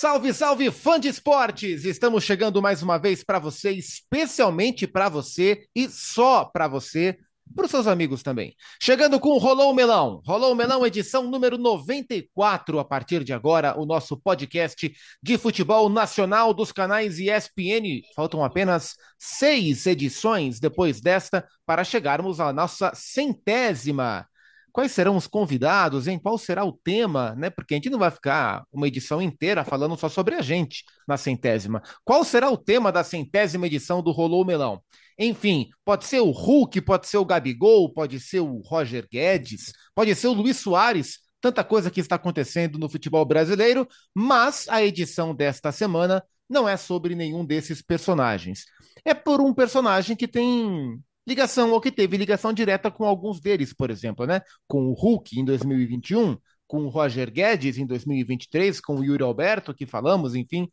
Salve, salve, fã de esportes! Estamos chegando mais uma vez para você, especialmente para você e só para você, para os seus amigos também. Chegando com Rolou o Melão. Rolou o Melão, edição número 94, a partir de agora, o nosso podcast de futebol nacional dos canais ESPN. Faltam apenas seis edições depois desta para chegarmos à nossa centésima Quais serão os convidados, hein? Qual será o tema, né? Porque a gente não vai ficar uma edição inteira falando só sobre a gente na centésima. Qual será o tema da centésima edição do Rolou Melão? Enfim, pode ser o Hulk, pode ser o Gabigol, pode ser o Roger Guedes, pode ser o Luiz Soares, tanta coisa que está acontecendo no futebol brasileiro, mas a edição desta semana não é sobre nenhum desses personagens. É por um personagem que tem ligação, ou que teve ligação direta com alguns deles, por exemplo, né? Com o Hulk em 2021, com o Roger Guedes em 2023, com o Yuri Alberto, que falamos, enfim.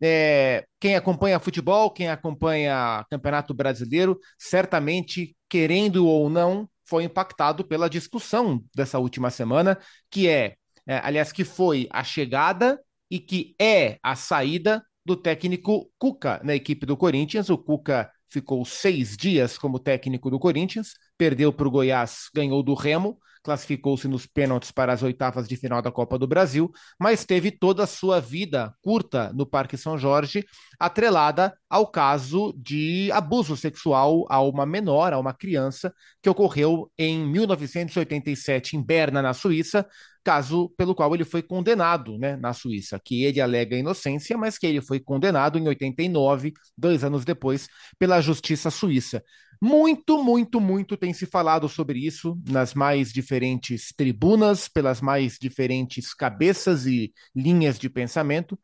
É, quem acompanha futebol, quem acompanha Campeonato Brasileiro, certamente, querendo ou não, foi impactado pela discussão dessa última semana, que é, é aliás, que foi a chegada e que é a saída do técnico Cuca na equipe do Corinthians. O Cuca ficou seis dias como técnico do Corinthians, perdeu para o Goiás, ganhou do Remo, classificou-se nos pênaltis para as oitavas de final da Copa do Brasil, mas teve toda a sua vida curta no Parque São Jorge, atrelada ao caso de abuso sexual a uma menor, a uma criança, que ocorreu em 1987 em Berna, na Suíça, caso pelo qual ele foi condenado né, na Suíça, que ele alega inocência, mas que ele foi condenado em 89, dois anos depois, pela justiça suíça. Muito, muito, muito tem se falado sobre isso nas mais diferentes tribunas, pelas mais diferentes cabeças e linhas de pensamento.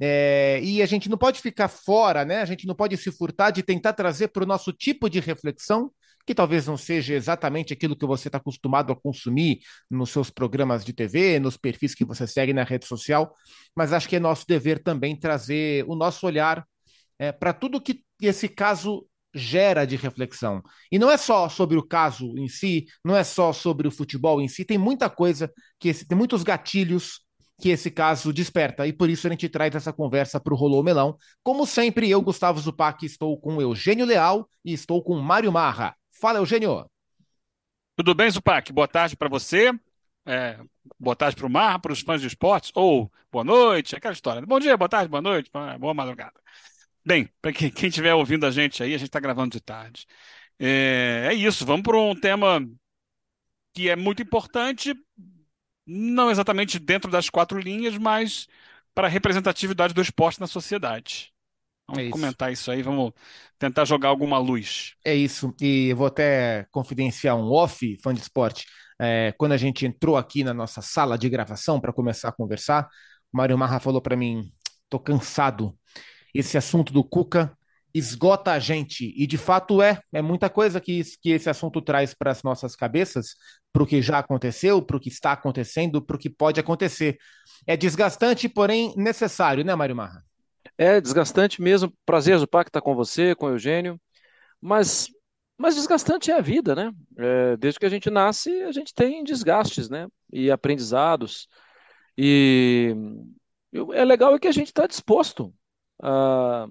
É, e a gente não pode ficar fora, né? A gente não pode se furtar de tentar trazer para o nosso tipo de reflexão que talvez não seja exatamente aquilo que você está acostumado a consumir nos seus programas de TV, nos perfis que você segue na rede social, mas acho que é nosso dever também trazer o nosso olhar é, para tudo que esse caso gera de reflexão. E não é só sobre o caso em si, não é só sobre o futebol em si, tem muita coisa que esse, tem muitos gatilhos que esse caso desperta. E por isso a gente traz essa conversa para o Rolô Melão. Como sempre, eu, Gustavo Zupac, estou com Eugênio Leal e estou com Mário Marra. Fala, Eugênio. Tudo bem, Zupac? Boa tarde para você. É, boa tarde para o Mar, para os fãs de esportes, ou boa noite, aquela história. Bom dia, boa tarde, boa noite, boa madrugada. Bem, para quem estiver ouvindo a gente aí, a gente está gravando de tarde. É, é isso, vamos para um tema que é muito importante, não exatamente dentro das quatro linhas, mas para a representatividade do esporte na sociedade. Vamos é comentar isso aí, vamos tentar jogar alguma luz. É isso, e eu vou até confidenciar um off, fã de esporte. É, quando a gente entrou aqui na nossa sala de gravação para começar a conversar, o Mário Marra falou para mim: tô cansado. Esse assunto do Cuca esgota a gente. E de fato é, é muita coisa que, que esse assunto traz para as nossas cabeças, para o que já aconteceu, para o que está acontecendo, para o que pode acontecer. É desgastante, porém necessário, né, Mário Marra? É desgastante mesmo. Prazer, Zupac, estar com você, com o Eugênio. Mas, mas desgastante é a vida, né? É, desde que a gente nasce, a gente tem desgastes, né? E aprendizados. E é legal é que a gente está disposto a,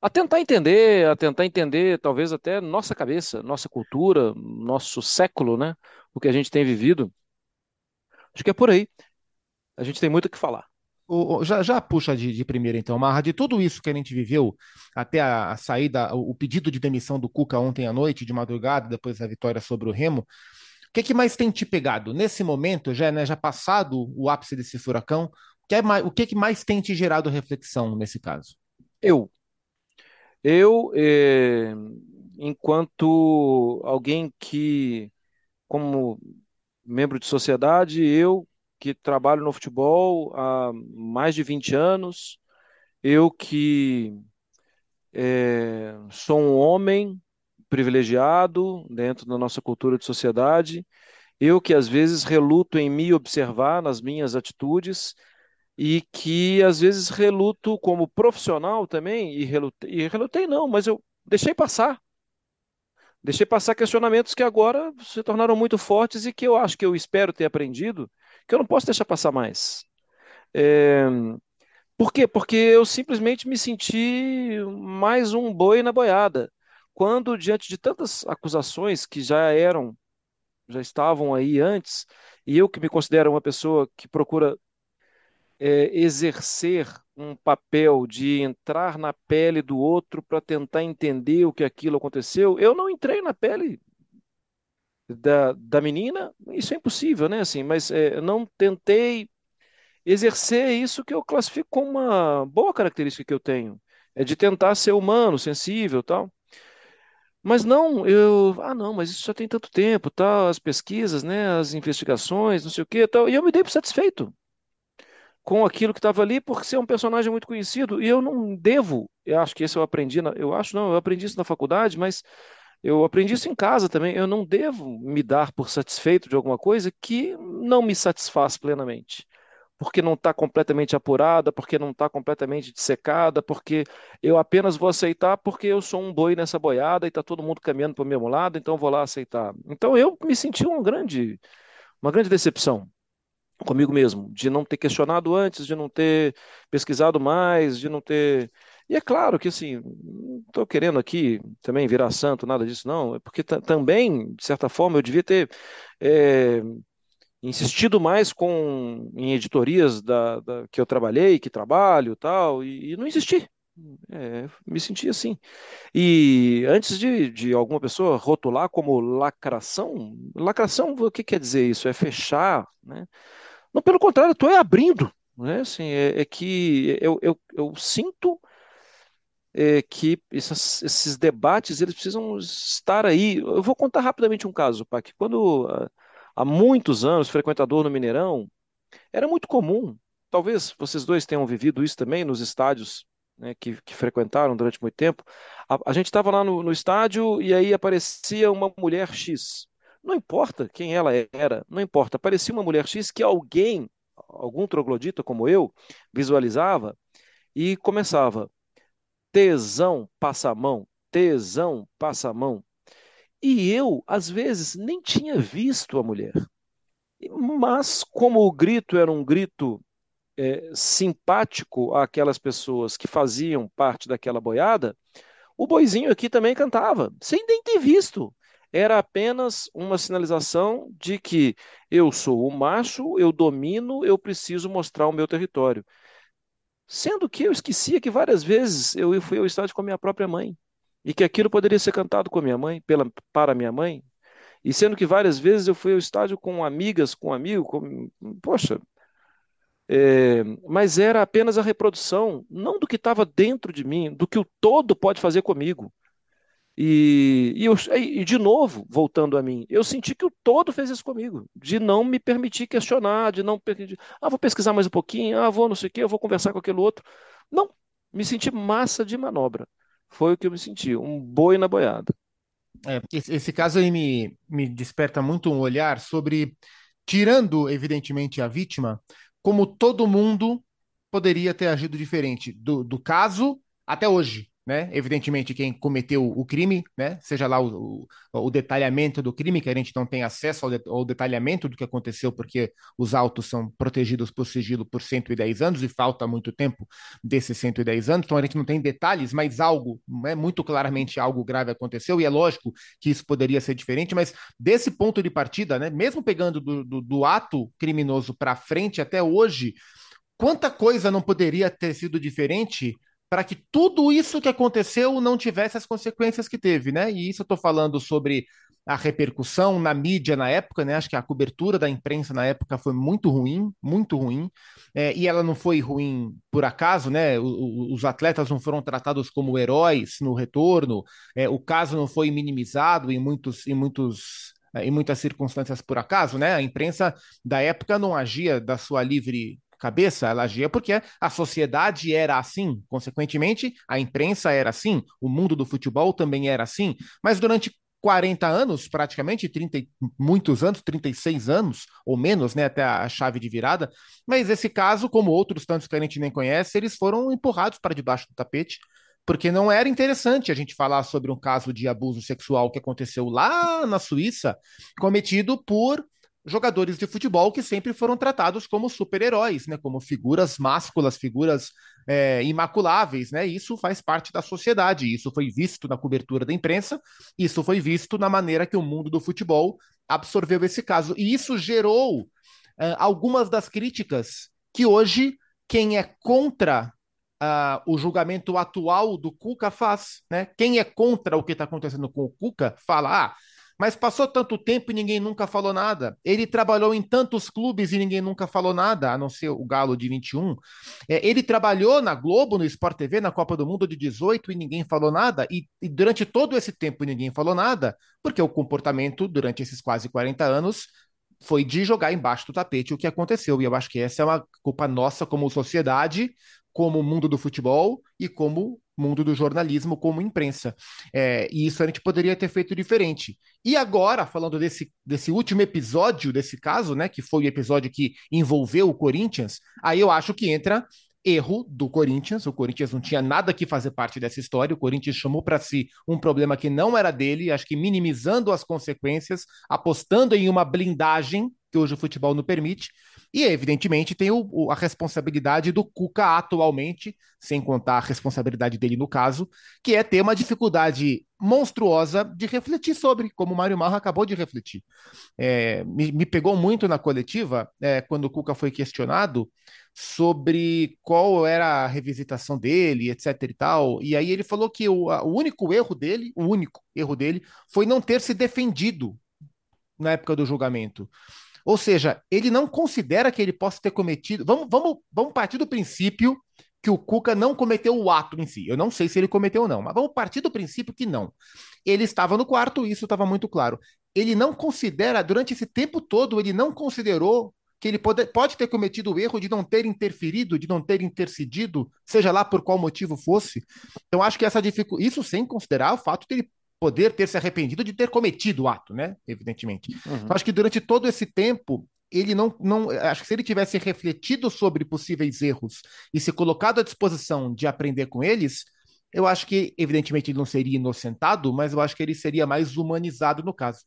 a tentar entender, a tentar entender talvez até nossa cabeça, nossa cultura, nosso século, né? O que a gente tem vivido. Acho que é por aí. A gente tem muito o que falar. O, já, já puxa de, de primeira, então, Marra, de tudo isso que a gente viveu, até a, a, saída, o, o pedido de demissão do Cuca ontem à noite, de madrugada, depois da vitória sobre o Remo, o que, que mais tem te pegado? Nesse momento, já, né, já passado o ápice desse furacão, o que, é mais, o que, que mais tem te gerado reflexão nesse caso? Eu. Eu, eh, enquanto alguém que, como membro de sociedade, eu que trabalho no futebol há mais de 20 anos, eu que é, sou um homem privilegiado dentro da nossa cultura de sociedade, eu que às vezes reluto em me observar nas minhas atitudes e que às vezes reluto como profissional também, e relutei, e relutei não, mas eu deixei passar. Deixei passar questionamentos que agora se tornaram muito fortes e que eu acho que eu espero ter aprendido que eu não posso deixar passar mais. É... Por quê? Porque eu simplesmente me senti mais um boi na boiada. Quando, diante de tantas acusações que já eram, já estavam aí antes, e eu que me considero uma pessoa que procura é, exercer um papel de entrar na pele do outro para tentar entender o que aquilo aconteceu, eu não entrei na pele da, da menina, isso é impossível, né? Assim, mas é, não tentei exercer isso que eu classifico como uma boa característica que eu tenho, é de tentar ser humano, sensível, tal. Mas não, eu, ah, não, mas isso já tem tanto tempo, tal, as pesquisas, né, as investigações, não sei o quê, tal, e eu me dei por satisfeito com aquilo que estava ali, porque é um personagem muito conhecido, e eu não devo, eu acho que isso eu aprendi, na, eu acho não, eu aprendi isso na faculdade, mas eu aprendi isso em casa também, eu não devo me dar por satisfeito de alguma coisa que não me satisfaz plenamente porque não está completamente apurada, porque não está completamente dissecada, porque eu apenas vou aceitar porque eu sou um boi nessa boiada e está todo mundo caminhando para o mesmo lado, então vou lá aceitar. Então eu me senti uma grande, uma grande decepção comigo mesmo, de não ter questionado antes, de não ter pesquisado mais, de não ter. E é claro que, assim, não estou querendo aqui também virar santo, nada disso, não, é porque também, de certa forma, eu devia ter é, insistido mais com em editorias da, da, que eu trabalhei, que trabalho, tal, e, e não insisti. É, me senti assim. E antes de, de alguma pessoa rotular como lacração, lacração, o que quer dizer isso? É fechar, né? Não, pelo contrário, estou é abrindo, né? Assim, é, é que eu, eu, eu sinto é, que esses, esses, debates eles precisam estar aí. Eu vou contar rapidamente um caso, Pac. Quando há muitos anos, frequentador no Mineirão, era muito comum. Talvez vocês dois tenham vivido isso também nos estádios né, que, que, frequentaram durante muito tempo. A, a gente estava lá no, no estádio e aí aparecia uma mulher X. Não importa quem ela era, não importa. Aparecia uma mulher X que alguém, algum troglodita como eu, visualizava e começava: tesão, passa a mão, tesão, passa a mão. E eu, às vezes, nem tinha visto a mulher. Mas, como o grito era um grito é, simpático àquelas pessoas que faziam parte daquela boiada, o boizinho aqui também cantava, sem nem ter visto. Era apenas uma sinalização de que eu sou o macho, eu domino, eu preciso mostrar o meu território. Sendo que eu esquecia que várias vezes eu fui ao estádio com a minha própria mãe e que aquilo poderia ser cantado com a minha mãe, pela, para minha mãe, e sendo que várias vezes eu fui ao estádio com amigas, com amigo, com, poxa, é, mas era apenas a reprodução, não do que estava dentro de mim, do que o todo pode fazer comigo. E, e, eu, e, de novo, voltando a mim, eu senti que o todo fez isso comigo, de não me permitir questionar, de não ah, vou pesquisar mais um pouquinho, ah, vou não sei o quê, eu vou conversar com aquele outro. Não, me senti massa de manobra. Foi o que eu me senti, um boi na boiada. É, esse, esse caso aí me, me desperta muito um olhar sobre, tirando, evidentemente, a vítima, como todo mundo poderia ter agido diferente do, do caso até hoje né? Evidentemente, quem cometeu o crime, né? Seja lá o, o, o detalhamento do crime, que a gente não tem acesso ao, de, ao, detalhamento do que aconteceu, porque os autos são protegidos por sigilo por 110 anos e falta muito tempo desses 110 anos, então a gente não tem detalhes, mas algo, né, muito claramente algo grave aconteceu, e é lógico que isso poderia ser diferente, mas desse ponto de partida, né? Mesmo pegando do, do, do ato criminoso para frente até hoje, quanta coisa não poderia ter sido diferente para que tudo isso que aconteceu não tivesse as consequências que teve, né? E isso eu estou falando sobre a repercussão na mídia na época, né? Acho que a cobertura da imprensa na época foi muito ruim, muito ruim, é, e ela não foi ruim por acaso, né? O, os atletas não foram tratados como heróis no retorno, é, o caso não foi minimizado em muitos, em muitos é, em muitas circunstâncias por acaso, né? A imprensa da época não agia da sua livre cabeça, ela agia porque a sociedade era assim, consequentemente, a imprensa era assim, o mundo do futebol também era assim, mas durante 40 anos, praticamente, 30 muitos anos, 36 anos ou menos, né, até a chave de virada. Mas esse caso, como outros tantos que a gente nem conhece, eles foram empurrados para debaixo do tapete, porque não era interessante a gente falar sobre um caso de abuso sexual que aconteceu lá na Suíça, cometido por jogadores de futebol que sempre foram tratados como super-heróis, né? Como figuras másculas, figuras é, imaculáveis, né? Isso faz parte da sociedade. Isso foi visto na cobertura da imprensa. Isso foi visto na maneira que o mundo do futebol absorveu esse caso. E isso gerou é, algumas das críticas que hoje quem é contra Uh, o julgamento atual do Cuca faz, né? Quem é contra o que está acontecendo com o Cuca fala, ah, mas passou tanto tempo e ninguém nunca falou nada. Ele trabalhou em tantos clubes e ninguém nunca falou nada, a não ser o Galo de 21. É, ele trabalhou na Globo, no Sport TV, na Copa do Mundo de 18 e ninguém falou nada. E, e durante todo esse tempo ninguém falou nada, porque o comportamento durante esses quase 40 anos foi de jogar embaixo do tapete o que aconteceu. E eu acho que essa é uma culpa nossa como sociedade, como mundo do futebol e como mundo do jornalismo, como imprensa. É, e isso a gente poderia ter feito diferente. E agora, falando desse, desse último episódio desse caso, né, que foi o episódio que envolveu o Corinthians, aí eu acho que entra erro do Corinthians. O Corinthians não tinha nada que fazer parte dessa história. O Corinthians chamou para si um problema que não era dele, acho que minimizando as consequências, apostando em uma blindagem que hoje o futebol não permite. E, evidentemente, tem o, o, a responsabilidade do Cuca atualmente, sem contar a responsabilidade dele no caso, que é ter uma dificuldade monstruosa de refletir sobre, como o Mário Marra acabou de refletir. É, me, me, pegou muito na coletiva, é, quando o Cuca foi questionado sobre qual era a revisitação dele, etc e tal. E aí ele falou que o, o único erro dele, o único erro dele, foi não ter se defendido na época do julgamento. Ou seja, ele não considera que ele possa ter cometido. Vamos, vamos, vamos partir do princípio que o Cuca não cometeu o ato em si. Eu não sei se ele cometeu ou não, mas vamos partir do princípio que não. Ele estava no quarto, isso estava muito claro. Ele não considera, durante esse tempo todo, ele não considerou que ele pode, pode ter cometido o erro de não ter interferido, de não ter intercedido, seja lá por qual motivo fosse. Então, acho que essa dificuldade. Isso sem considerar o fato de ele poder ter se arrependido de ter cometido o ato, né? Evidentemente. Uhum. Então, acho que durante todo esse tempo, ele não, não. Acho que se ele tivesse refletido sobre possíveis erros e se colocado à disposição de aprender com eles, eu acho que, evidentemente, ele não seria inocentado, mas eu acho que ele seria mais humanizado no caso.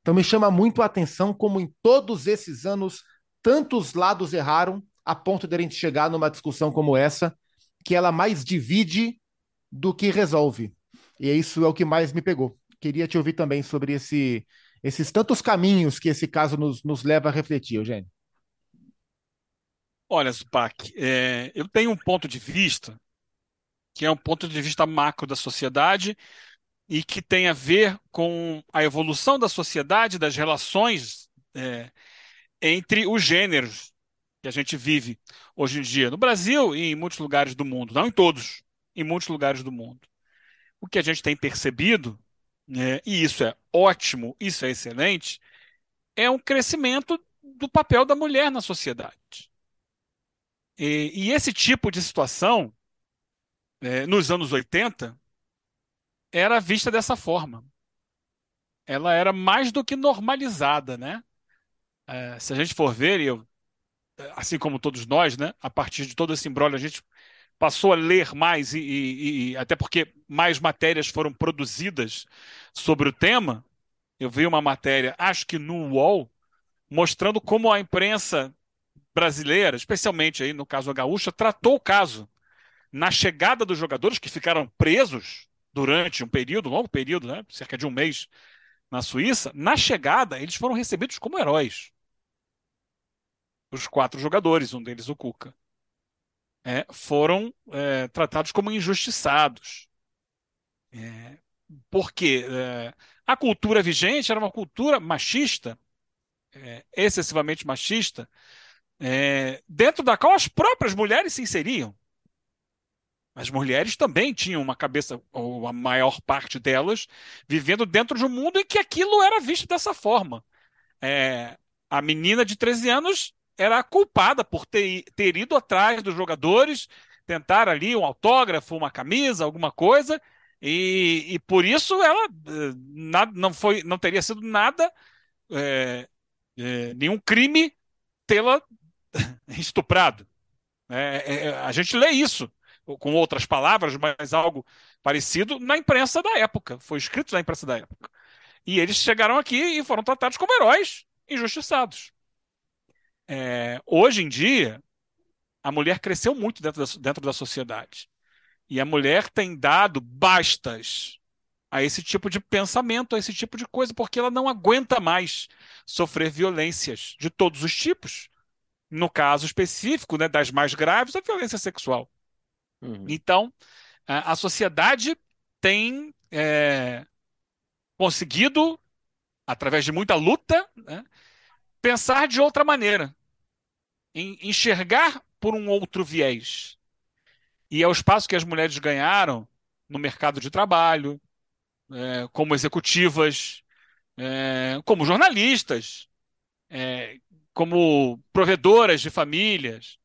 Então, me chama muito a atenção como em todos esses anos, tantos lados erraram a ponto de a gente chegar numa discussão como essa, que ela mais divide do que resolve. E isso é o que mais me pegou. Queria te ouvir também sobre esse, esses tantos caminhos que esse caso nos, nos leva a refletir, Eugênio. Olha, Zupac, é, eu tenho um ponto de vista que é um ponto de vista macro da sociedade e que tem a ver com a evolução da sociedade, das relações é, entre os gêneros que a gente vive hoje em dia no Brasil e em muitos lugares do mundo, não em todos, em muitos lugares do mundo. O que a gente tem percebido, né, e isso é ótimo, isso é excelente, é um crescimento do papel da mulher na sociedade. E, e esse tipo de situação, é, nos anos 80, era vista dessa forma. Ela era mais do que normalizada, né? É, se a gente for ver, eu, assim como todos nós, né, a partir de todo esse embrólio, a gente passou a ler mais e, e, e, até porque mais matérias foram produzidas sobre o tema. Eu vi uma matéria, acho que no UOL, mostrando como a imprensa brasileira, especialmente aí no caso a gaúcha, tratou o caso na chegada dos jogadores que ficaram presos durante um período, um longo período, né, cerca de um mês na Suíça. Na chegada, eles foram recebidos como heróis. Os quatro jogadores, um deles o Cuca é, foram é, tratados como injustiçados. É, porque é, a cultura vigente era uma cultura machista, é, excessivamente machista, é, dentro da qual as próprias mulheres se inseriam. As mulheres também tinham uma cabeça, ou a maior parte delas, vivendo dentro de um mundo em que aquilo era visto dessa forma. É, a menina de 13 anos era culpada por ter, ter ido atrás dos jogadores, tentar ali um autógrafo, uma camisa, alguma coisa, e, e por isso ela eh, nada, não foi, não teria sido nada, é, é, nenhum crime tê-la estuprado. É, a gente lê isso com outras palavras, mas algo parecido na imprensa da época. Foi escrito na imprensa da época. E eles chegaram aqui e foram tratados como heróis injustiçados. É, hoje em dia, a mulher cresceu muito dentro da, dentro da sociedade. E a mulher tem dado bastas a esse tipo de pensamento, a esse tipo de coisa, porque ela não aguenta mais sofrer violências de todos os tipos. No caso específico, né, das mais graves, a violência sexual. Uhum. Então, a, a sociedade tem é, conseguido, através de muita luta, né, pensar de outra maneira, enxergar por um outro viés. E é o espaço que as mulheres ganharam no mercado de trabalho, é, como executivas, é, como jornalistas, é, como provedoras de famílias.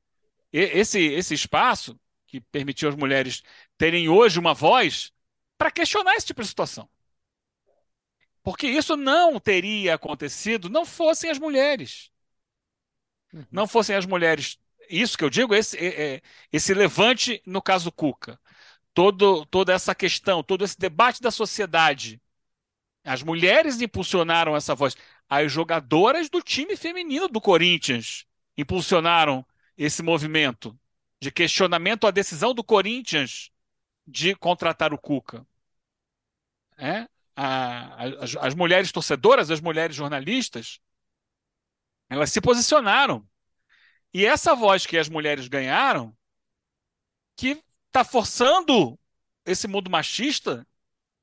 E, esse, esse espaço que permitiu às mulheres terem hoje uma voz para questionar esse tipo de situação. Porque isso não teria acontecido não fossem as mulheres. Uhum. Não fossem as mulheres. Isso que eu digo, esse, é, é, esse levante no caso Cuca. Todo, toda essa questão, todo esse debate da sociedade. As mulheres impulsionaram essa voz. As jogadoras do time feminino do Corinthians impulsionaram esse movimento de questionamento à decisão do Corinthians de contratar o Cuca. É? A, as, as mulheres torcedoras, as mulheres jornalistas, elas se posicionaram. E essa voz que as mulheres ganharam, que está forçando esse mundo machista,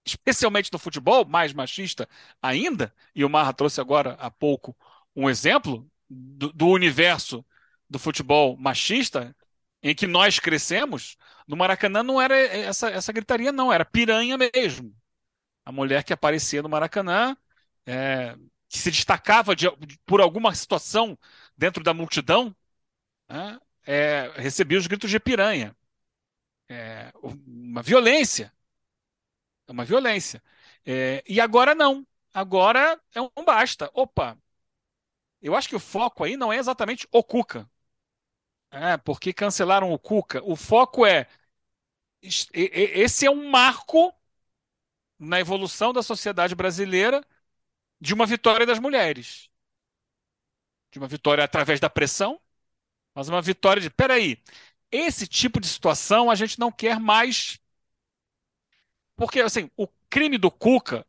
especialmente no futebol, mais machista ainda, e o Marra trouxe agora há pouco um exemplo do, do universo do futebol machista, em que nós crescemos, no Maracanã não era essa, essa gritaria, não, era piranha mesmo. A mulher que aparecia no Maracanã, é, que se destacava de, por alguma situação dentro da multidão, né, é, recebia os gritos de piranha. É, uma violência. É uma violência. É, e agora não. Agora é um basta. Opa! Eu acho que o foco aí não é exatamente o Cuca. É, porque cancelaram o Cuca. O foco é. Esse é um marco na evolução da sociedade brasileira de uma vitória das mulheres. De uma vitória através da pressão, mas uma vitória de. Peraí, esse tipo de situação a gente não quer mais. Porque, assim, o crime do Cuca,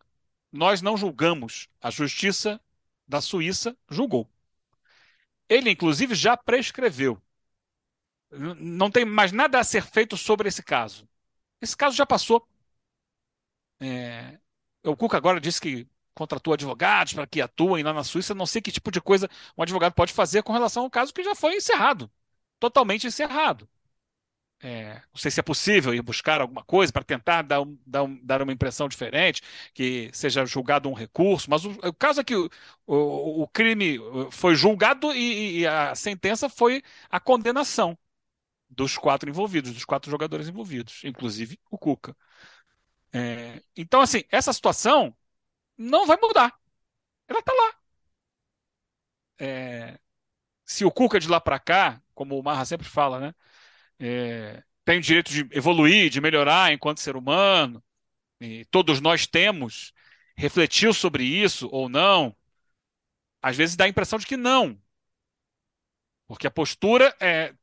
nós não julgamos. A justiça da Suíça julgou. Ele, inclusive, já prescreveu. Não tem mais nada a ser feito sobre esse caso. Esse caso já passou. É... O Cuca agora disse que contratou advogados para que atuem lá na Suíça. Não sei que tipo de coisa um advogado pode fazer com relação ao caso que já foi encerrado totalmente encerrado. É, não sei se é possível ir buscar alguma coisa para tentar dar, um, dar, um, dar, uma impressão diferente, que seja julgado um recurso, mas o, o caso é que o, o, o crime foi julgado e, e, a sentença foi a condenação dos quatro envolvidos, dos quatro jogadores envolvidos, inclusive o Cuca. É, então, assim, essa situação não vai mudar. Ela está lá. É, se o Cuca de lá para cá, como o Marra sempre fala, né, é, tem o direito de evoluir, de melhorar enquanto ser humano, e todos nós temos, refletiu sobre isso ou não, às vezes dá a impressão de que não. Porque a postura é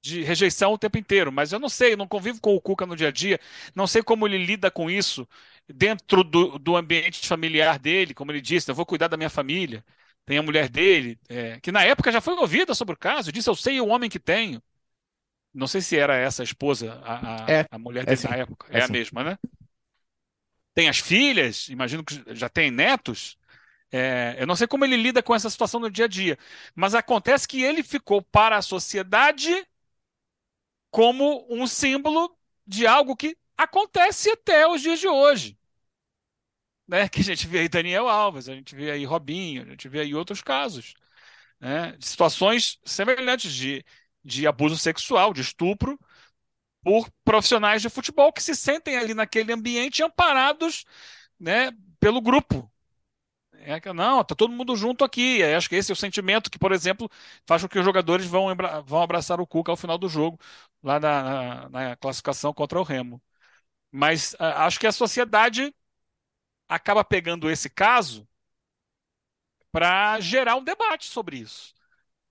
de rejeição o tempo inteiro, mas eu não sei, eu não convivo com o Cuca no dia a dia, não sei como ele lida com isso dentro do, do ambiente familiar dele, como ele disse, eu vou cuidar da minha família. Tem a mulher dele, é, que na época já foi ouvida sobre o caso, disse: Eu sei o homem que tenho. Não sei se era essa a esposa, a, a, é, a mulher é dele é na época. É, é a sim. mesma, né? Tem as filhas, imagino que já tem netos. É, eu não sei como ele lida com essa situação no dia a dia, mas acontece que ele ficou para a sociedade como um símbolo de algo que acontece até os dias de hoje né? Que a gente vê aí Daniel Alves, a gente vê aí Robinho, a gente vê aí outros casos, né? De situações semelhantes de, de abuso sexual, de estupro, por profissionais de futebol que se sentem ali naquele ambiente amparados, né? Pelo grupo. É que, não, tá todo mundo junto aqui. Eu acho que esse é o sentimento que, por exemplo, faz com que os jogadores vão, vão abraçar o Cuca ao final do jogo, lá na, na, na classificação contra o Remo. Mas acho que a sociedade acaba pegando esse caso para gerar um debate sobre isso,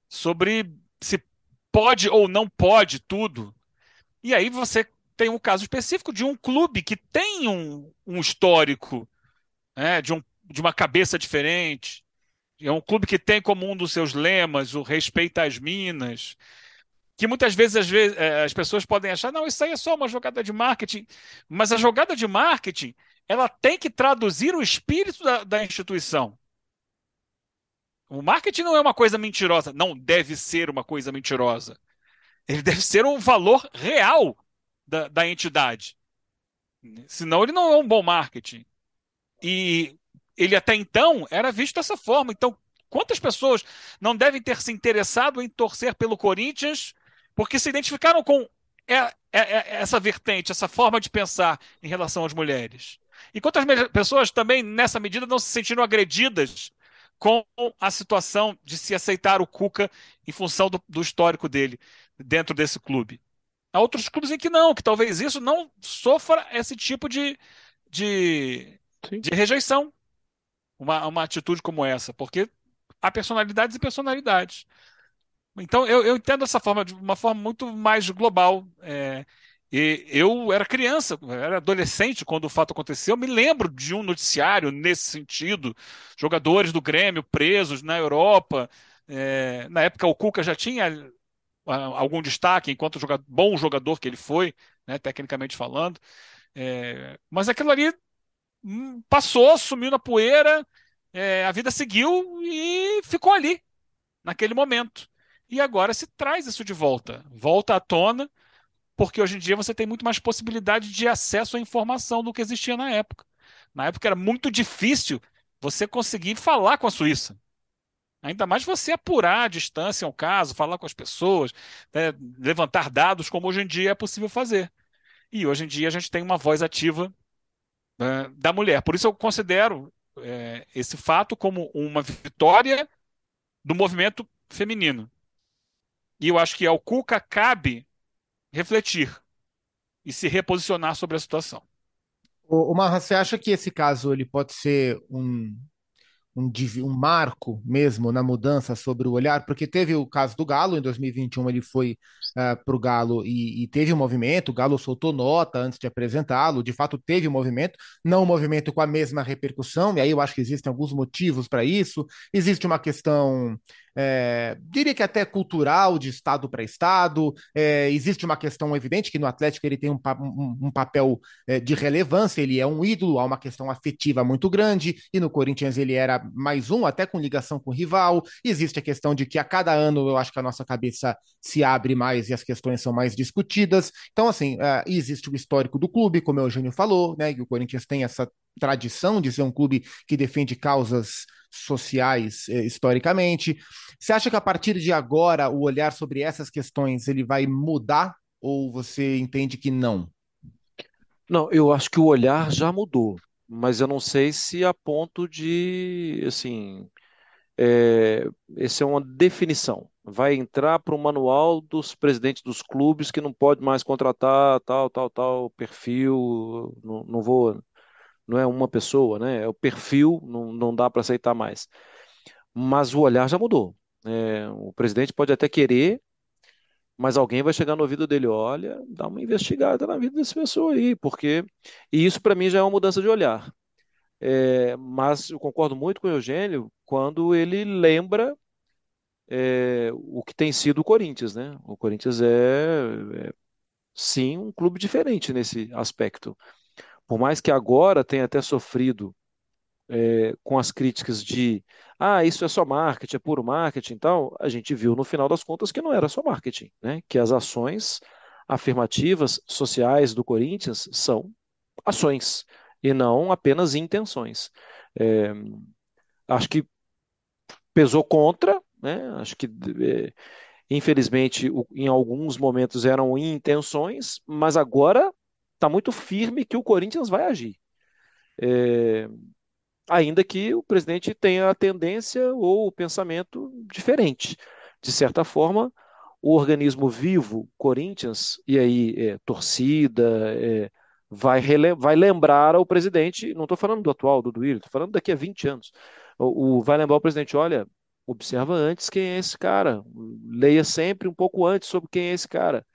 sobre se pode ou não pode tudo. E aí você tem um caso específico de um clube que tem um, um histórico né, de, um, de uma cabeça diferente. É um clube que tem como um dos seus lemas o respeito às minas, que muitas vezes, vezes é, as pessoas podem achar, não, isso aí é só uma jogada de marketing, mas a jogada de marketing ela tem que traduzir o espírito da, da instituição. O marketing não é uma coisa mentirosa, não deve ser uma coisa mentirosa. Ele deve ser um valor real da, da entidade. Senão ele não é um bom marketing. E ele até então era visto dessa forma. Então, quantas pessoas não devem ter se interessado em torcer pelo Corinthians porque se identificaram com essa vertente, essa forma de pensar em relação às mulheres? E quantas pessoas também, nessa medida, não se sentiram agredidas com a situação de se aceitar o Cuca em função do, do histórico dele dentro desse clube? Há outros clubes em que não, que talvez isso não sofra esse tipo de, de, de rejeição. Uma, uma atitude como essa, porque há personalidades e personalidades. Então, eu, eu entendo essa forma de uma forma muito mais global. É, e eu era criança, era adolescente quando o fato aconteceu. Eu me lembro de um noticiário nesse sentido: jogadores do Grêmio presos na Europa. É, na época, o Cuca já tinha algum destaque enquanto jogador, bom jogador que ele foi, né, tecnicamente falando. É, mas aquilo ali passou, sumiu na poeira, é, a vida seguiu e ficou ali, naquele momento. E agora se traz isso de volta, volta à tona porque hoje em dia você tem muito mais possibilidade de acesso à informação do que existia na época. Na época era muito difícil você conseguir falar com a Suíça. Ainda mais você apurar a distância um caso, falar com as pessoas, né, levantar dados, como hoje em dia é possível fazer. E hoje em dia a gente tem uma voz ativa né, da mulher. Por isso eu considero é, esse fato como uma vitória do movimento feminino. E eu acho que ao Cuca cabe refletir e se reposicionar sobre a situação. O, o Marra, você acha que esse caso ele pode ser um, um, um, marco mesmo na mudança sobre o olhar? Porque teve o caso do Galo, em 2021 ele foi uh, ah, para o Galo e, e, teve um movimento, o Galo soltou nota antes de apresentá-lo, de fato teve um movimento, não um movimento com a mesma repercussão, e aí eu acho que existem alguns motivos para isso. Existe uma questão é, diria que até cultural, de estado para estado. É, existe uma questão evidente que no Atlético ele tem um, um, um papel é, de relevância, ele é um ídolo, há uma questão afetiva muito grande, e no Corinthians ele era mais um, até com ligação com o rival. Existe a questão de que a cada ano eu acho que a nossa cabeça se abre mais e as questões são mais discutidas. Então, assim, é, existe o histórico do clube, como o Eugênio falou, né? E o Corinthians tem essa tradição de ser um clube que defende causas sociais eh, historicamente. Você acha que a partir de agora o olhar sobre essas questões ele vai mudar ou você entende que não? Não, eu acho que o olhar já mudou, mas eu não sei se a ponto de, assim, é, essa é uma definição. Vai entrar para o manual dos presidentes dos clubes que não pode mais contratar tal, tal, tal perfil. Não, não vou não é uma pessoa, né? É o perfil, não, não dá para aceitar mais. Mas o olhar já mudou. É, o presidente pode até querer, mas alguém vai chegar no ouvido dele, olha, dá uma investigada na vida dessa pessoa aí, porque e isso para mim já é uma mudança de olhar. É, mas eu concordo muito com o Eugênio quando ele lembra é, o que tem sido o Corinthians, né? O Corinthians é, é sim um clube diferente nesse aspecto. Por mais que agora tenha até sofrido é, com as críticas de ah, isso é só marketing, é puro marketing e tal, a gente viu no final das contas que não era só marketing, né? Que as ações afirmativas sociais do Corinthians são ações e não apenas intenções. É, acho que pesou contra, né? Acho que é, infelizmente em alguns momentos eram intenções, mas agora está muito firme que o Corinthians vai agir. É, ainda que o presidente tenha a tendência ou o pensamento diferente. De certa forma, o organismo vivo, Corinthians, e aí é, torcida, é, vai, vai lembrar ao presidente, não estou falando do atual, do Duílio, estou falando daqui a 20 anos, O, o vai lembrar o presidente, olha, observa antes quem é esse cara, leia sempre um pouco antes sobre quem é esse cara.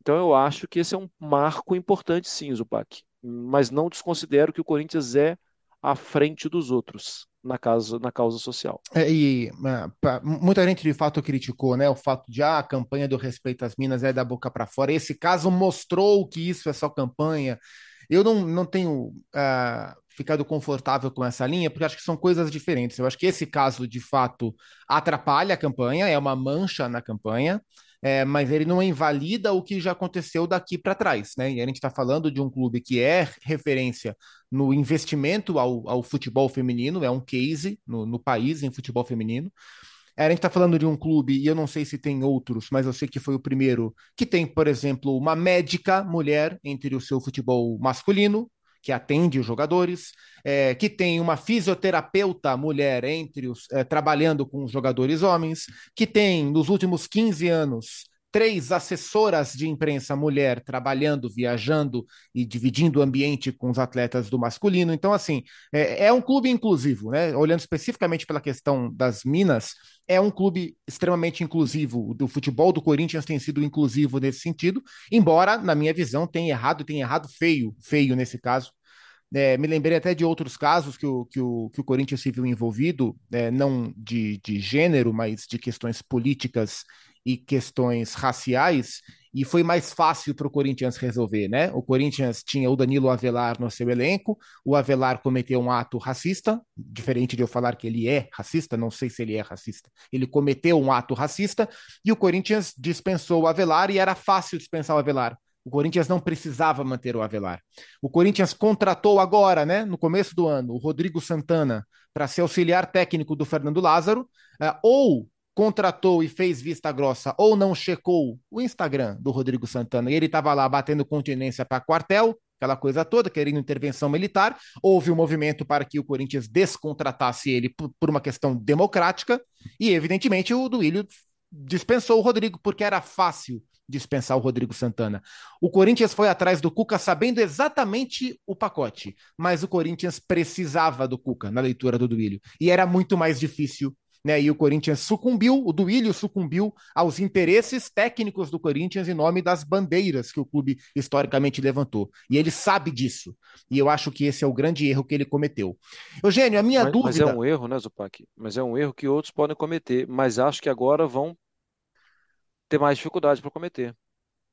Então eu acho que esse é um marco importante, sim, Zupac. Mas não desconsidero que o Corinthians é à frente dos outros na causa, na causa social. É, e é, pra- muita gente de fato criticou, né, o fato de ah, a campanha do respeito às minas é da boca para fora. Esse caso mostrou que isso é só campanha. Eu não, não tenho ah, ficado confortável com essa linha, porque acho que são coisas diferentes. Eu acho que esse caso, de fato, atrapalha a campanha, é uma mancha na campanha. é, mas ele não invalida o que já aconteceu daqui para trás, né? E a gente está falando de um clube que é referência no investimento ao, ao futebol feminino, é um case no, no país em futebol feminino. A gente está falando de um clube, e eu não sei se tem outros, mas eu sei que foi o primeiro, que tem, por exemplo, uma médica mulher entre o seu futebol masculino, que atende os jogadores, é, que tem uma fisioterapeuta mulher entre os, é, trabalhando com os jogadores homens, que tem, nos últimos 15 anos, três assessoras de imprensa mulher trabalhando, viajando e dividindo o ambiente com os atletas do masculino. Então, assim, é, é um clube inclusivo, né? Olhando especificamente pela questão das Minas, é um clube extremamente inclusivo. O futebol do Corinthians tem sido inclusivo nesse sentido, embora, na minha visão, tenha errado, tenha errado feio, feio nesse caso. É, me lembrei até de outros casos que o, que o, que o Corinthians se viu envolvido, é, não de, de gênero, mas de questões políticas e questões raciais, e foi mais fácil para o Corinthians resolver, né? O Corinthians tinha o Danilo Avelar no seu elenco, o Avelar cometeu um ato racista, diferente de eu falar que ele é racista, não sei se ele é racista, ele cometeu um ato racista, e o Corinthians dispensou o Avelar, e era fácil dispensar o Avelar. O Corinthians não precisava manter o Avelar. O Corinthians contratou agora, né, no começo do ano, o Rodrigo Santana para ser auxiliar técnico do Fernando Lázaro, uh, ou contratou e fez vista grossa ou não checou o Instagram do Rodrigo Santana e ele estava lá batendo continência para quartel, aquela coisa toda, querendo intervenção militar. Houve um movimento para que o Corinthians descontratasse ele por, uma questão democrática e, evidentemente, o Duílio dispensou o Rodrigo porque era fácil dispensar o Rodrigo Santana. O Corinthians foi atrás do Cuca sabendo exatamente o pacote, mas o Corinthians precisava do Cuca na leitura do Duílio e era muito mais difícil né? E o Corinthians sucumbiu, o Duílio sucumbiu aos interesses técnicos do Corinthians em nome das bandeiras que o clube historicamente levantou. E ele sabe disso. E eu acho que esse é o grande erro que ele cometeu. Eugênio, a minha mas, dúvida. Mas é um erro, né, Zupac? Mas é um erro que outros podem cometer. Mas acho que agora vão ter mais dificuldade para cometer.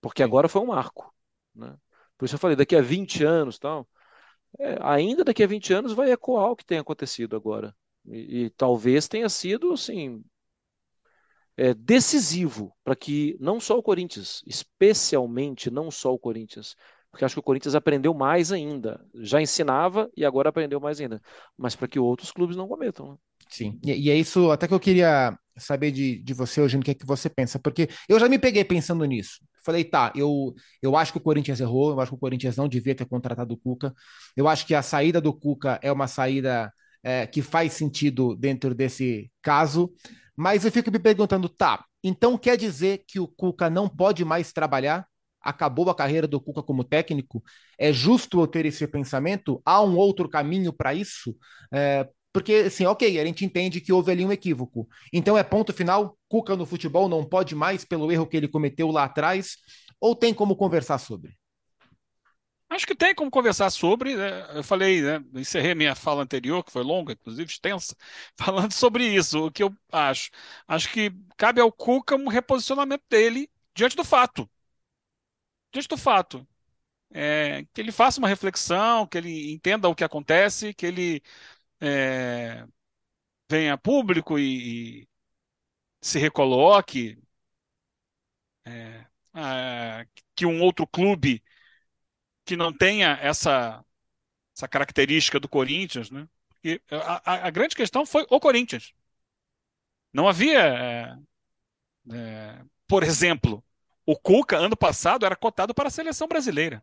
Porque agora foi um marco. Né? Por isso eu falei, daqui a 20 anos tal. É, ainda daqui a 20 anos vai ecoar o que tem acontecido agora. E, e talvez tenha sido assim é, decisivo para que não só o Corinthians, especialmente não só o Corinthians, porque acho que o Corinthians aprendeu mais ainda. Já ensinava e agora aprendeu mais ainda. Mas para que outros clubes não cometam. Né? Sim, e, e, é isso até que eu queria saber de, de você, Eugênio, o que é que você pensa, porque eu já me peguei pensando nisso. Falei, tá, eu, eu acho que o Corinthians errou, eu acho que o Corinthians não devia ter contratado o Cuca. Eu acho que a saída do Cuca é uma saída é, que faz sentido dentro desse caso. Mas eu fico me perguntando, tá, então quer dizer que o Cuca não pode mais trabalhar? Acabou a carreira do Cuca como técnico? É justo eu ter esse pensamento? Há um outro caminho para isso? É, porque, assim, ok, a gente entende que houve ali um equívoco. Então é ponto final? Cuca no futebol não pode mais pelo erro que ele cometeu lá atrás? Ou tem como conversar sobre? Acho que tem como conversar sobre. Né? Eu falei, né? encerrei minha fala anterior, que foi longa, inclusive extensa, falando sobre isso. O que eu acho? Acho que cabe ao Cuca um reposicionamento dele diante do fato. Diante do fato. É, que ele faça uma reflexão, que ele entenda o que acontece, que ele é, venha a público e, e se recoloque. É, é que um outro clube que não tenha essa, essa característica do Corinthians, né? Porque a, a, grande questão foi o Corinthians. Não havia, é, é, por exemplo, o Cuca ano passado era cotado para a seleção brasileira.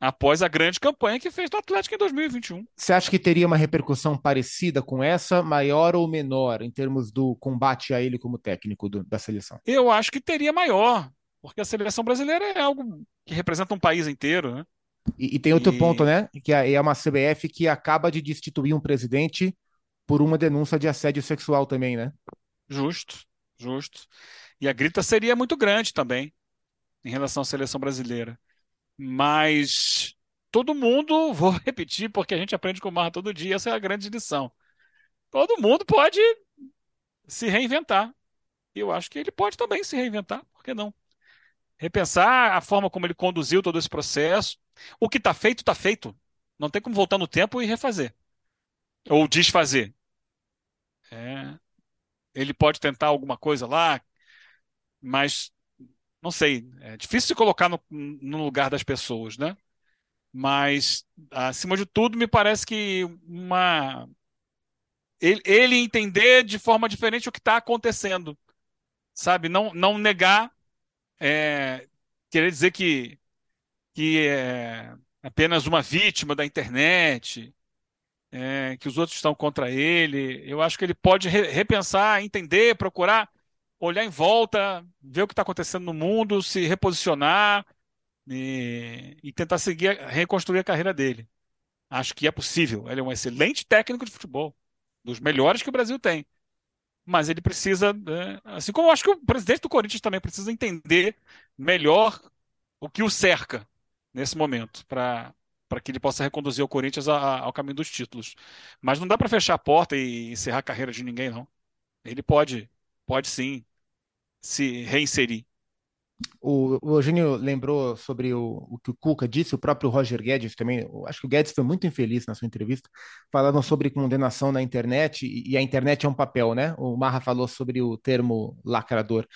Após a grande campanha que fez do Atlético em 2021. Você acha que teria uma repercussão parecida com essa, maior ou menor, em termos do combate a ele como técnico do, da seleção? Eu acho que teria maior, porque a seleção brasileira é algo que representa um país inteiro, né? E, e tem outro e... ponto, né? Que é, é uma CBF que acaba de destituir um presidente por uma denúncia de assédio sexual também, né? Justo, justo. E a grita seria muito grande também em relação à seleção brasileira. Mas todo mundo, vou repetir, porque a gente aprende com o Marra todo dia, essa é a grande lição. Todo mundo pode se reinventar. Eu acho que ele pode também se reinventar, por que não? Repensar a forma como ele conduziu todo esse processo. O que está feito, está feito. Não tem como voltar no tempo e refazer. Ou desfazer. É. Ele pode tentar alguma coisa lá, mas não sei. É difícil se colocar no, no lugar das pessoas, né? Mas, acima de tudo, me parece que uma ele, ele entender de forma diferente o que está acontecendo, sabe? Não, não negar, é, querer dizer que, que é apenas uma vítima da internet, é, que os outros estão contra ele. Eu acho que ele pode re repensar, entender, procurar olhar em volta, ver o que está acontecendo no mundo, se reposicionar e, e tentar seguir, reconstruir a carreira dele. Acho que é possível. Ele é um excelente técnico de futebol, dos melhores que o Brasil tem. Mas ele precisa, né, assim como eu acho que o presidente do Corinthians também precisa entender melhor o que o cerca nesse momento, para para que ele possa reconduzir o Corinthians ao caminho dos títulos. Mas não dá para fechar a porta e encerrar a carreira de ninguém, não. Ele pode, pode sim se reinserir. O, o Eugênio lembrou sobre o, o, que o Cuca disse, o próprio Roger Guedes também. Acho que o Guedes foi muito infeliz na sua entrevista, falando sobre condenação na internet, e, e a internet é um papel, né? O Marra falou sobre o termo lacrador.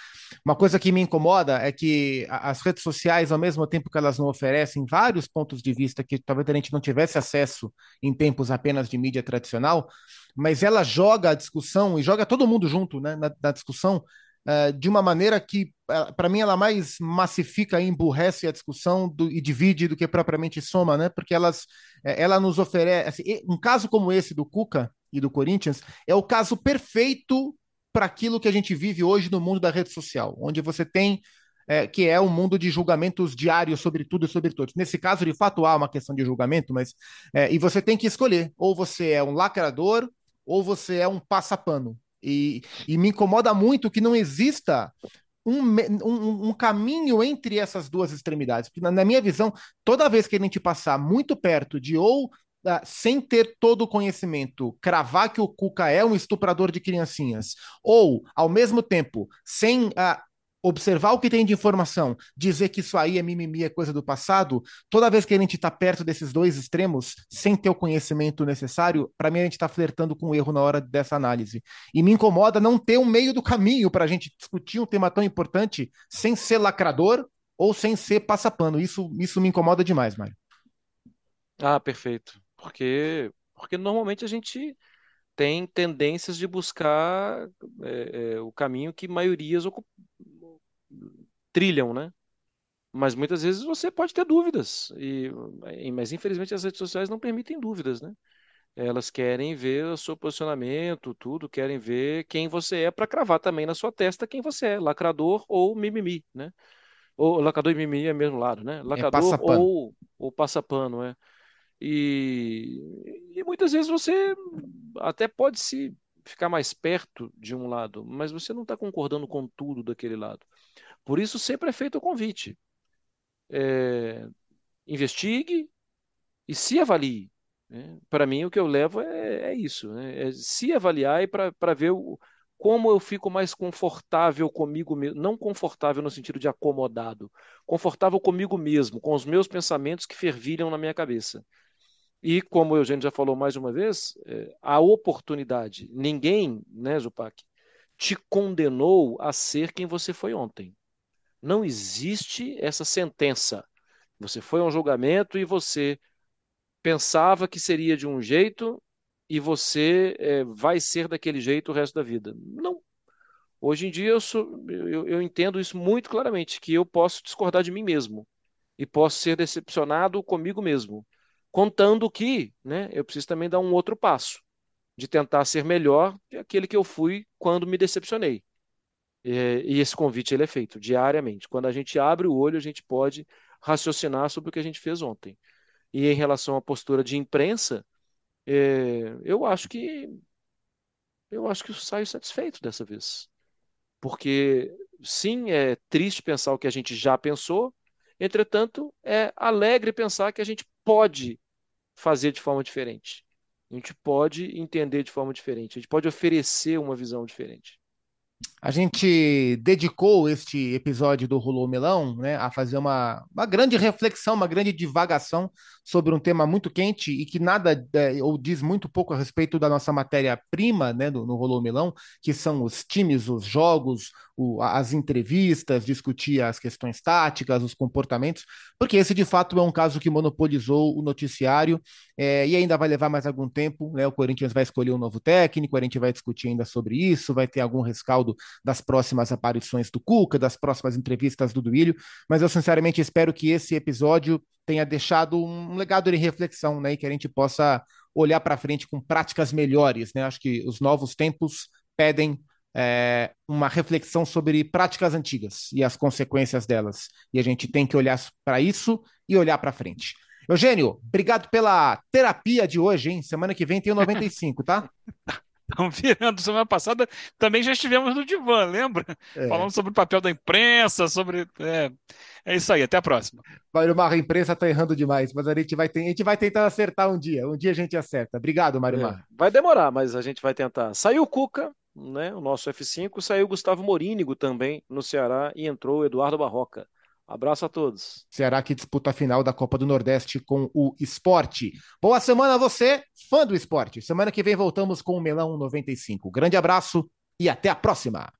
Uma coisa que me incomoda é que as redes sociais, ao mesmo tempo que elas não oferecem vários pontos de vista que talvez a gente não tivesse acesso em tempos apenas de mídia tradicional, mas ela joga a discussão e joga todo mundo junto né, na, na discussão uh, de uma maneira que, uh, para mim, ela mais massifica e emburrece a discussão do, e divide do que propriamente soma, né? Porque elas, eh, ela nos oferece. Assim, um caso como esse do Cuca e do Corinthians é o caso perfeito para aquilo que a gente vive hoje no mundo da rede social, onde você tem é, que é um mundo de julgamentos diários sobre tudo e sobre todos. Nesse caso, de fato, há uma questão de julgamento, mas é, e você tem que escolher: ou você é um lacrador, ou você é um passapano. E, e me incomoda muito que não exista um, um, um, caminho entre essas duas extremidades. Porque, na, na, minha visão, toda vez que a gente passar muito perto de ou, uh, sem ter todo o conhecimento, cravar que o Cuca é um estuprador de criancinhas, ou, ao mesmo tempo, sem uh, observar o que tem de informação, dizer que isso aí é mimimi, é coisa do passado, toda vez que a gente está perto desses dois extremos, sem ter o conhecimento necessário, para mim a gente está flertando com o erro na hora dessa análise. E me incomoda não ter um meio do caminho para a gente discutir um tema tão importante sem ser lacrador ou sem ser passapano. Isso, isso me incomoda demais, Mário. Ah, perfeito. Porque, porque normalmente a gente tem tendências de buscar é, é, o caminho que maiorias trilham, né? Mas muitas vezes você pode ter dúvidas, e, mas infelizmente as redes sociais não permitem dúvidas, né? Elas querem ver o seu posicionamento, tudo, querem ver quem você é para cravar também na sua testa quem você é, lacrador ou mimimi, né? Ou lacrador e mimimi é mesmo lado, né? É lacrador é ou, ou passapano, é. E, e muitas vezes você até pode se ficar mais perto de um lado, mas você não está concordando com tudo daquele lado. Por isso sempre é feito o convite. É, investigue e se avalie. Né? Para mim, o que eu levo é, é isso: né? é se avaliar e para ver o, como eu fico mais confortável comigo mesmo. Não confortável no sentido de acomodado, confortável comigo mesmo, com os meus pensamentos que fervilham na minha cabeça. E como o Eugênio já falou mais uma vez, é, a oportunidade. Ninguém, né, Zupac, te condenou a ser quem você foi ontem. Não existe essa sentença. Você foi a um julgamento e você pensava que seria de um jeito e você é, vai ser daquele jeito o resto da vida. Não. Hoje em dia eu, sou, eu, eu entendo isso muito claramente, que eu posso discordar de mim mesmo e posso ser decepcionado comigo mesmo contando que né, eu preciso também dar um outro passo, de tentar ser melhor que aquele que eu fui quando me decepcionei. E, e esse convite ele é feito diariamente. Quando a gente abre o olho, a gente pode raciocinar sobre o que a gente fez ontem. E em relação à postura de imprensa, é, eu acho que eu acho que eu saio satisfeito dessa vez. Porque sim, é triste pensar o que a gente já pensou, entretanto, é alegre pensar que a gente pode fazer de forma diferente. A gente pode entender de forma diferente, a gente pode oferecer uma visão diferente. A gente dedicou este episódio do Rolô Melão né, a fazer uma, uma grande reflexão, uma grande divagação sobre um tema muito quente e que nada é, ou diz muito pouco a respeito da nossa matéria-prima né, no, no Melão, que são os times, os jogos, o, as entrevistas, discutir as questões táticas, os comportamentos, porque esse de fato é um caso que monopolizou o noticiário é, e ainda vai levar mais algum tempo. Né, o Corinthians vai escolher um novo técnico, a gente vai discutir ainda sobre isso, vai ter algum rescaldo das próximas aparições do Cuca, das próximas entrevistas do Duílio, mas eu sinceramente espero que esse episódio tenha deixado um legado de reflexão, né, e que a gente possa olhar para frente com práticas melhores, né? Acho que os novos tempos pedem é, uma reflexão sobre práticas antigas e as consequências delas. E a gente tem que olhar para isso e olhar para frente. Eugênio, obrigado pela terapia de hoje, hein? Semana que vem tem o 95, tá? Estão virando. Semana passada também já estivemos no divã, lembra? É. Falando sobre o papel da imprensa, sobre. É, é isso aí, até a próxima. Mário Marra, a imprensa está errando demais, mas a gente, vai ter, a gente vai tentar acertar um dia. Um dia a gente acerta. Obrigado, Mário é. Marra. Vai demorar, mas a gente vai tentar. Saiu o Cuca, né, o nosso F5, saiu o Gustavo Morínigo também no Ceará e entrou o Eduardo Barroca. Abraço a todos. Ceará que disputa a final da Copa do Nordeste com o esporte. Boa semana a você, fã do esporte. Semana que vem voltamos com o Melão 95. Grande abraço e até a próxima.